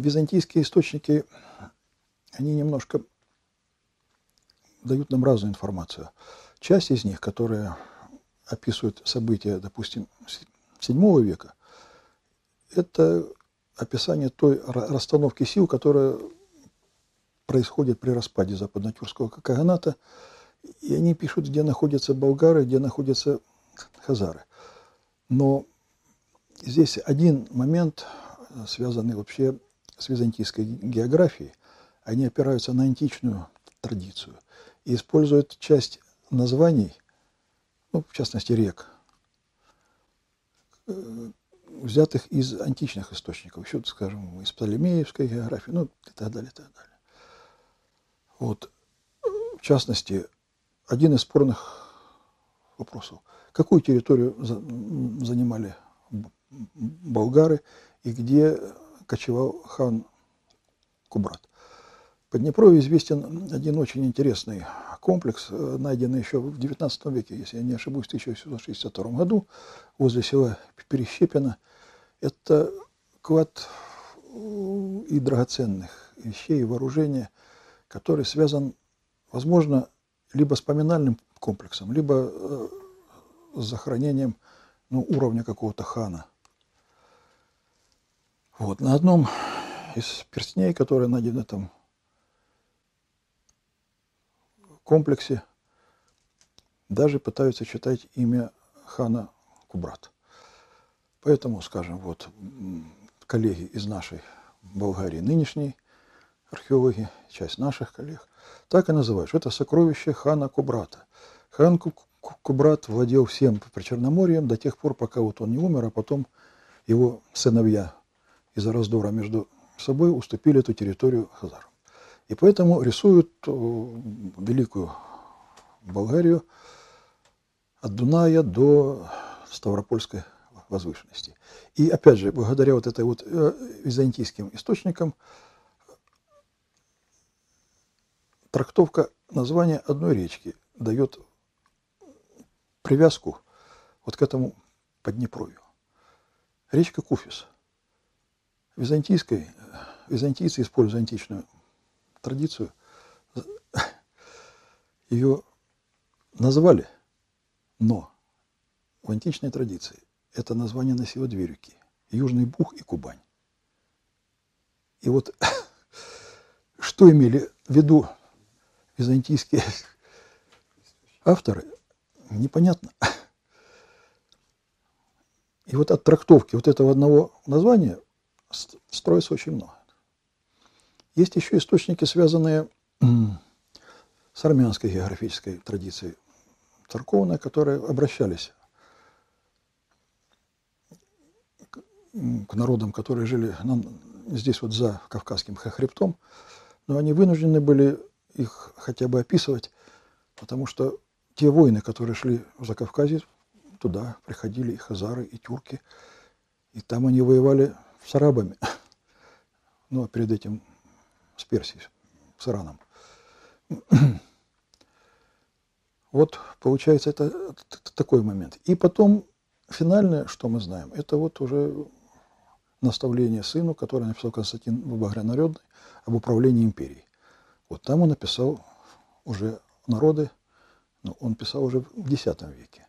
византийские источники, они немножко дают нам разную информацию. Часть из них, которые описывают события, допустим, VII века, это описание той расстановки сил, которая происходит при распаде западно-тюркского каганата, и они пишут, где находятся болгары, где находятся хазары. Но здесь один момент, связанный вообще с византийской географией, они опираются на античную традицию и используют часть названий, ну, в частности, рек, э, взятых из античных источников, еще, скажем, из Птолемеевской географии, ну, и так далее, и так далее. Вот. В частности, один из спорных вопросов. Какую территорию занимали болгары и где кочевал хан Кубрат? В Поднепровье известен один очень интересный комплекс, э, найденный еще в XIX веке, если я не ошибусь, в 1762 году возле села Перещепино. Это клад э, и драгоценных вещей, и вооружения, который связан, возможно, либо с поминальным комплексом, либо э, с захоронением ну, уровня какого-то хана. Вот. На одном из перстней, которые найдены там комплексе, даже пытаются читать имя хана Кубрат. Поэтому, скажем, вот коллеги из нашей Болгарии, нынешней археологи, часть наших коллег, так и называют, что это сокровище хана Кубрата. Хан Кубрат владел всем Причерноморьем до тех пор, пока вот он не умер, а потом его сыновья из-за раздора между собой уступили эту территорию хазарам. И поэтому рисуют э, великую Болгарию от Дуная до Ставропольской возвышенности. И опять же, благодаря вот этой вот э, византийским источникам, трактовка названия одной речки дает привязку вот к этому Поднепровью. Речка Куфис. Византийской, византийцы, используя античную традицию, ее назвали, но в античной традиции это название носило две реки – Южный Бух и Кубань. И вот что имели в виду византийские авторы, непонятно. И вот от трактовки вот этого одного названия строится очень много. Есть еще источники, связанные с армянской географической традицией церковной, которые обращались к народам, которые жили здесь вот за Кавказским хребтом, но они вынуждены были их хотя бы описывать, потому что те войны, которые шли за Кавказе, туда приходили и хазары, и тюрки, и там они воевали с арабами, ну а перед этим с Персией, с Ираном. Вот, получается, это, такой момент. И потом, финальное, что мы знаем, это вот уже наставление сыну, которое написал Константин Багрянародный об управлении империей. Вот там он написал уже народы, но он писал уже в X веке.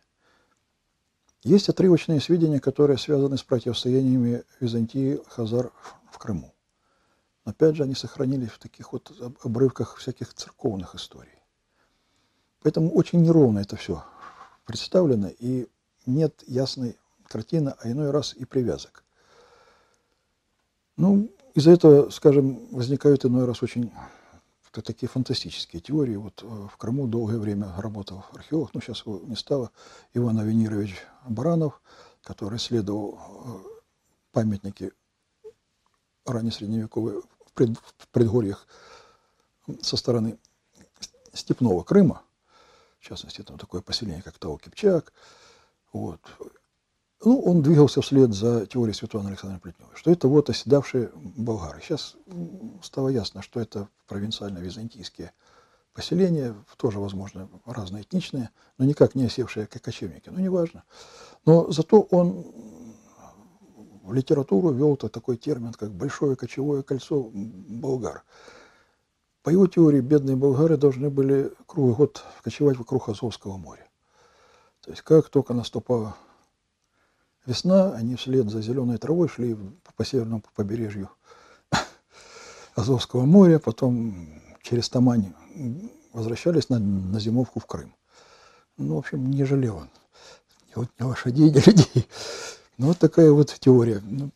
Есть отрывочные сведения, которые связаны с противостояниями Византии Хазар в Крыму. Опять же, они сохранились в таких вот обрывках всяких церковных историй. Поэтому очень неровно это все представлено, и нет ясной картины, а иной раз и привязок. Ну, из-за этого, скажем, возникают иной раз очень такие фантастические теории. Вот э, в Крыму долгое время работал археолог, ну сейчас его не стало, Иван Авенирович Баранов, который исследовал э, памятники раннесредневековые в, в предгорьях со стороны Степного Крыма, в частности, там такое поселение, как Тау-Кипчак, вот, ну, он двигался вслед за теорией Светланы Александровны Плетневой, что это вот оседавшие болгары. Сейчас стало ясно, что это провинциально-византийские поселения, тоже, возможно, разноэтничные, но никак не осевшие как кочевники, ну, неважно. Но зато он в литературу ввел -то такой термин, как «большое кочевое кольцо болгар». По его теории, бедные болгары должны были круглый год кочевать вокруг Азовского моря. То есть, как только наступала весна, они вслед за зеленой травой шли по северному побережью Азовского моря, потом через Тамань возвращались на, на зимовку в Крым. Ну, в общем, не жалел он ни, ни лошадей, ни людей. Ну, вот такая вот теория. Ну,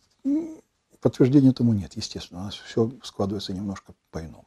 подтверждения этому нет, естественно. У нас все складывается немножко по-иному.